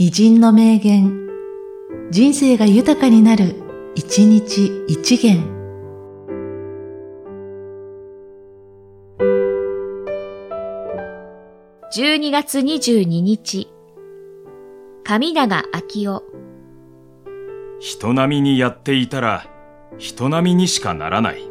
偉人の名言、人生が豊かになる、一日一元。12月22日、神長明夫。人並みにやっていたら、人並みにしかならない。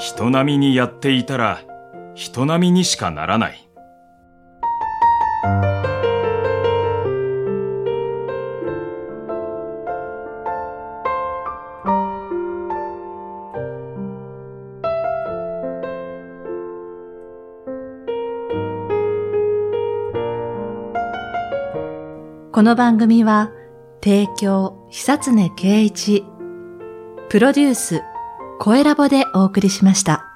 人並みにやっていたら、人並みにしかならない。この番組は、提供、久常圭一、プロデュース、声ラボでお送りしました。